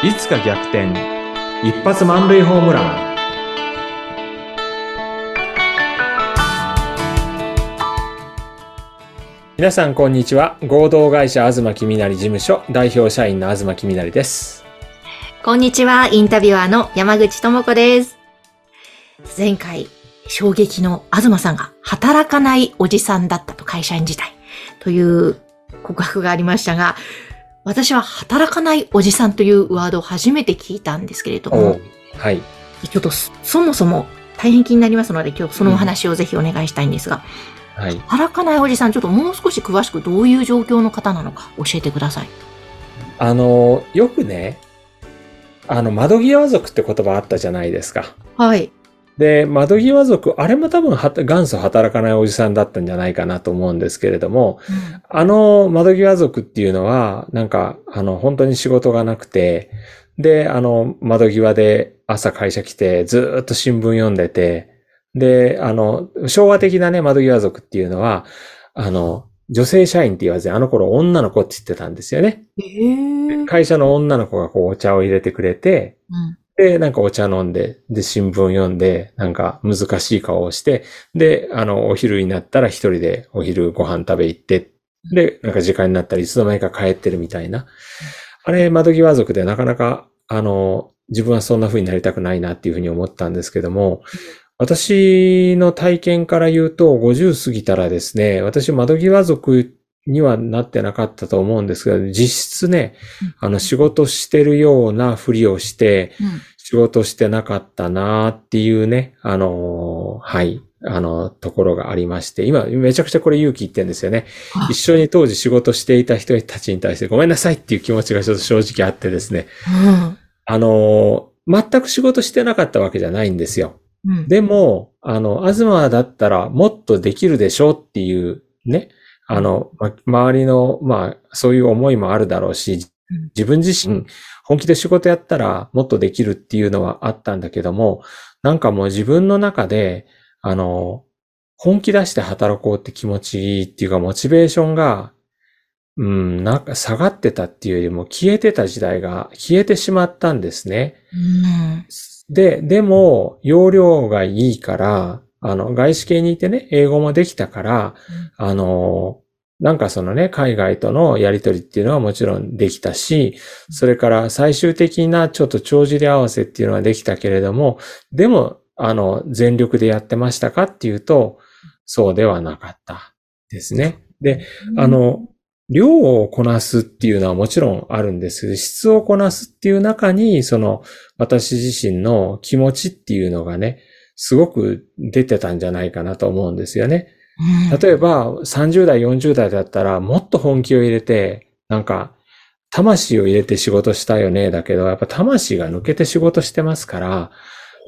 いつか逆転。一発満塁ホームラン。皆さんこんにちは。合同会社東きみなり事務所。代表社員の東きみなりです。こんにちは、インタビュアーの山口智子です。前回、衝撃の東さんが働かないおじさんだったと会社員時代という告白がありましたが、私は働かないおじさんというワードを初めて聞いたんですけれども、はいちょっとそそもそも大変気になりますので、今日そのお話をぜひお願いしたいんですが、はい働かないおじさん、ちょっともう少し詳しくどういう状況の方なのか教えてください。あのよくねあの窓際族って言葉あったじゃないですかはい。で、窓際族、あれも多分は元祖働かないおじさんだったんじゃないかなと思うんですけれども、あの窓際族っていうのは、なんか、あの、本当に仕事がなくて、で、あの、窓際で朝会社来て、ずーっと新聞読んでて、で、あの、昭和的なね、窓際族っていうのは、あの、女性社員って言わずに、あの頃女の子って言ってたんですよね。へー。会社の女の子がこうお茶を入れてくれて、うんで、なんかお茶飲んで、で、新聞読んで、なんか難しい顔をして、で、あの、お昼になったら一人でお昼ご飯食べ行って、で、なんか時間になったらいつの間にか帰ってるみたいな。あれ、窓際族でなかなか、あの、自分はそんな風になりたくないなっていうふうに思ったんですけども、私の体験から言うと、50過ぎたらですね、私窓際族にはなってなかったと思うんですが、実質ね、あの仕事してるようなふりをして、うん。仕事してなかったなっていうね、あのーはい、あの、ところがありまして、今めちゃくちゃこれ勇気いってんですよね。あ。一緒に当時仕事していた人たちに対してごめんなさいっていう気持ちがちょっと正直あってですね、うん。あのー全く仕事してなかったわけじゃないんですよ。うん。でも、あの、東だったらもっとできるでしょうっていうね、あの、ま、周りの、まあ、そういう思いもあるだろうしうん、自分自身、本気で仕事やったらもっとできるっていうのはあったんだけども、なんかもう自分の中で、あの、本気出して働こうって気持ちっていうか、モチベーションが、うん、なんか下がってたっていうよりも消えてた時代が消えてしまったんですね。うんで、でも、容量がいいから、あの、外資系にいてね、英語もできたから、あの、なんかそのね、海外とのやりとりっていうのはもちろんできたし、それから最終的なちょっと帳尻合わせっていうのはできたけれども、でも、あの、全力でやってましたかっていうと、そうではなかったですね。で、あ、の、量をこなすっていうのはもちろんあるんです。けど、質をこなすっていう中に、その、私自身の気持ちっていうのがね、すごく出てたんじゃないかなと思うんですよね。うん例えば、30代、40代だったら、もっと本気を入れて、なんか、魂を入れて仕事したよね。だけど、やっぱ魂が抜けて仕事してますから、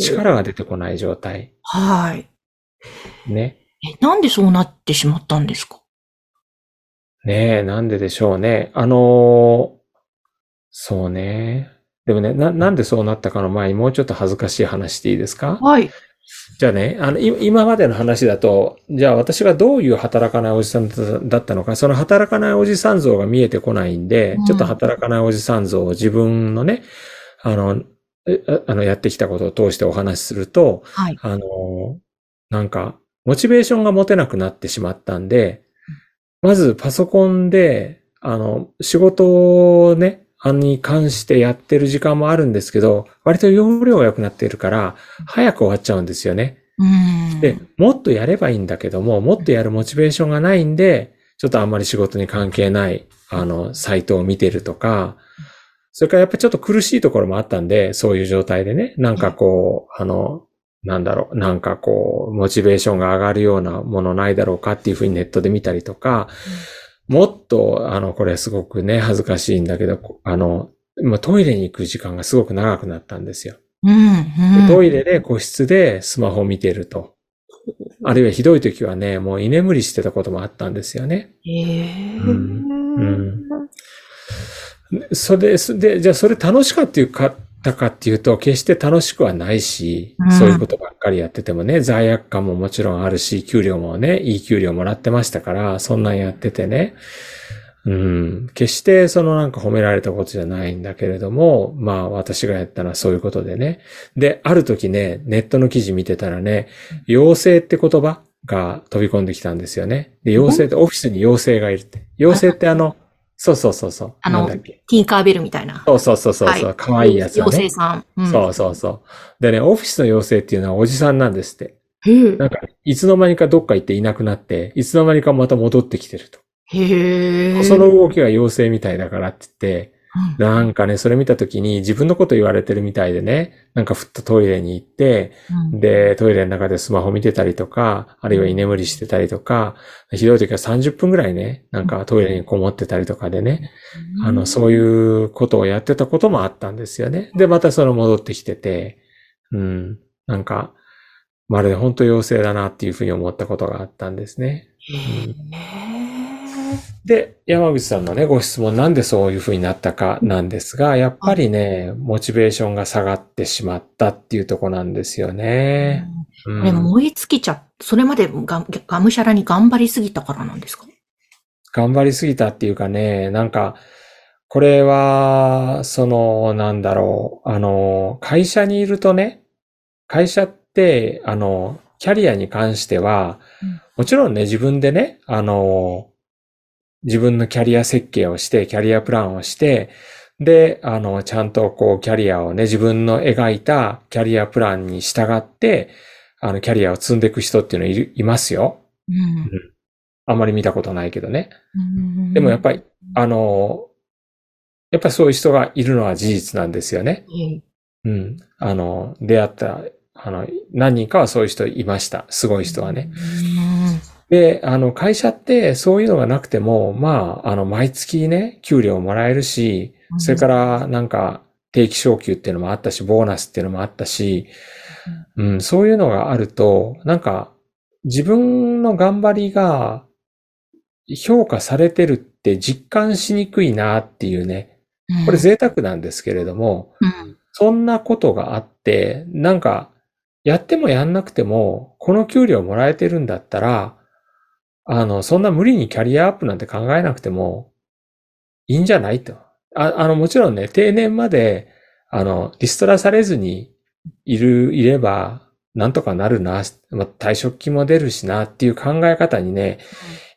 力が出てこない状態。はい。ね。え、なんでそうなってしまったんですか？ねえ、なんででしょうね。あのーそうね。でもね、な、なんでそうなったかの前にもうちょっと恥ずかしい話していいですか？はい。じゃあね、あの、い今までの話だと、じゃあ私がどういう働かないおじさんだだったのか、その働かないおじさん像が見えてこないんで、うん。ちょっと働かないおじさん像を自分のね、あの、えああの、やってきたことを通してお話しすると、はい。あの、なんか、モチベーションが持てなくなってしまったんで、まずパソコンで、あの、仕事をね、あに関してやってる時間もあるんですけど、割と容量が良くなっているから、早く終わっちゃうんですよね。うん。で、もっとやればいいんだけども、もっとやるモチベーションがないんで、ちょっとあんまり仕事に関係ない、あの、サイトを見てるとか、それからやっぱりちょっと苦しいところもあったんで、そういう状態でね、なんかこう、あの、なんだろう、なんかこう、モチベーションが上がるようなものないだろうかっていうふうにネットで見たりとか、もっと、あの、これすごくね、恥ずかしいんだけど、こあの、まあトイレに行く時間がすごく長くなったんですよ。うん。うん。でトイレで個室でスマホを見てると。あるいはひどい時はね、もう居眠りしてたこともあったんですよね。へえ。うんうんそれで、で、じゃあそれ楽しかっていうか、たかっていうと、決して楽しくはないし、うんそういうことばっかりやっててもね、罪悪感ももちろんあるし、給料もね、いい給料もらってましたから、そんなんやっててね。うん。決してそのなんか褒められたことじゃないんだけれども、まあ私がやったのはそういうことでね。で、ある時ね、ネットの記事見てたらね、妖精って言葉が飛び込んできたんですよね。で、妖精ってオフィスに妖精がいるって。妖精ってあの、そうそうそうそう。あの。ティンカーベルみたいな。そうそうそうそうそう、はいいやつだね妖精。さん。うん、そうそうそう。でね、オフィスの妖精っていうのはおじさんなんですって。なんか、いつの間にかどっか行っていなくなって、いつの間にかまた戻ってきてると。へえ。その動きが妖精みたいだからって言って、うんなんかね、それ見たときに自分のこと言われてるみたいでね、なんかふっとトイレに行って、うん。で、トイレの中でスマホ見てたりとか、あるいは居眠りしてたりとか、ひどい時は30分ぐらいね、なんかトイレにこもってたりとかでね、あの、そういうことをやってたこともあったんですよね。で、またその戻ってきてて、うん、なんか、まるで本当妖精だなっていうふうに思ったことがあったんですね。へえで、山口さんのね、ご質問なんでそういうふうになったかなんですが、やっぱりね、モチベーションが下がってしまったっていうとこなんですよね。うん。これ燃え尽きちゃっそれまでががむしゃらに頑張りすぎたからなんですか？頑張りすぎたっていうかね、なんか、これは、その、なんだろう、あの、会社にいるとね、会社って、あの、キャリアに関してはうん、もちろんね、自分でね、あの、自分のキャリア設計をして、キャリアプランをして、で、あの、ちゃんとこう、キャリアをね、自分の描いたキャリアプランに従って、あの、キャリアを積んでいく人っていうのいるいますよ。うんあんまり見たことないけどね。うんでもやっぱり、あの、やっぱりそういう人がいるのは事実なんですよね。ええうん。あの、出会った、あの、何人かはそういう人いました。すごい人はね。で、あの、会社ってそういうのがなくても、まあ、あの、毎月ね、給料もらえるしう、ん。それからなんか定期昇給っていうのもあったし、ボーナスっていうのもあったし、うん、そういうのがあると、なんか、自分の頑張りが評価されてるって実感しにくいなっていうね。うん。これ贅沢なんですけれども、うん。そんなことがあって、なんか、やってもやんなくても、この給料もらえてるんだったら、あの、そんな無理にキャリアアップなんて考えなくてもいいんじゃないと。ああの、もちろんね、定年まで、あの、リストラされずにいる、いれば、なんとかなるな、まあ、退職金も出るしなっていう考え方にね、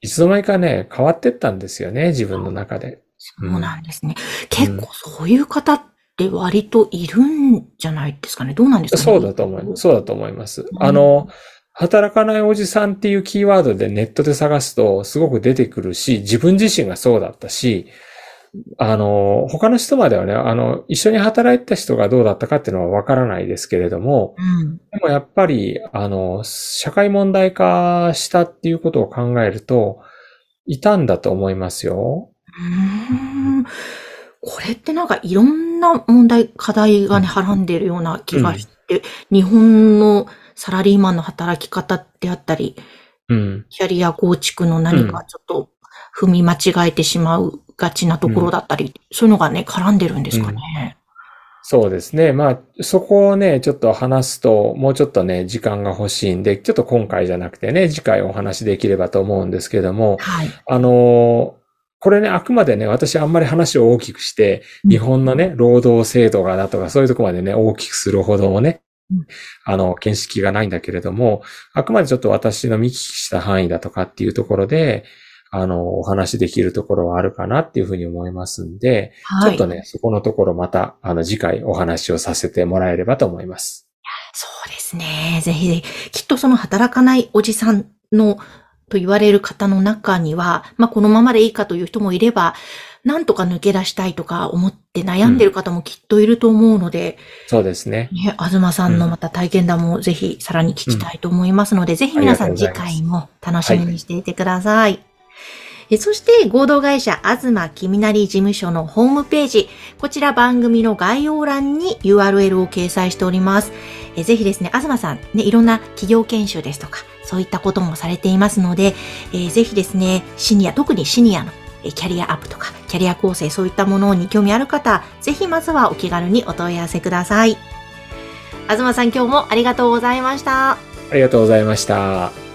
いつの間にかね、変わってったんですよね、自分の中で。そうなんですね。結構そういう方って割といるんじゃないですかね。どうなんですかね。そうだと思います。そうだと思います。んあの、働かないおじさんっていうキーワードでネットで探すとすごく出てくるし、自分自身がそうだったし、あの、他の人まではね、あの、一緒に働いてた人がどうだったかっていうのはわからないですけれども、うん。でもやっぱり、あの、社会問題化したっていうことを考えると、いたんだと思いますよ。うーんこれってなんかいろんな問題、課題がね、はらんでいるような気がして、日本のサラリーマンの働き方であったり、うん。キャリア構築の何かちょっと踏み間違えてしまうがちなところだったり、そういうのがね、絡んでるんですかね。そうですね。まあ、そこをね、ちょっと話すと、もうちょっとね、時間が欲しいんで、ちょっと今回じゃなくてね、次回お話できればと思うんですけども、はい。あのーこれね、あくまでね、私あんまり話を大きくして、うん日本のね、労働制度がだとか、そういうとこまでね、大きくするほどもねうん、あの、見識がないんだけれども、あくまでちょっと私の見聞きした範囲だとかっていうところで、あの、お話できるところはあるかなっていうふうに思いますんで、はい。ちょっとね、そこのところまた、あの、次回お話をさせてもらえればと思います。そうですね。ぜひぜひ。きっとその働かないおじさんの、と言われる方の中には、まあ、このままでいいかという人もいれば、なんとか抜け出したいとか思って悩んでる方もきっといると思うので、そうですね。ね、東さんのまた体験談もぜひさらに聞きたいと思いますので、ぜひ皆さん次回も楽しみにしていてください。えそして、合同会社東きみなり事務所のホームページ、こちら番組の概要欄に URL を掲載しております。えぜひですね、東さん、ね、いろんな企業研修ですとか、そういったこともされていますので、えぜひですね、シニア、特にシニアのえキャリアアップとか、キャリア構成、そういったものに興味ある方、ぜひまずはお気軽にお問い合わせください。東さん今日もありがとうございました。ありがとうございました。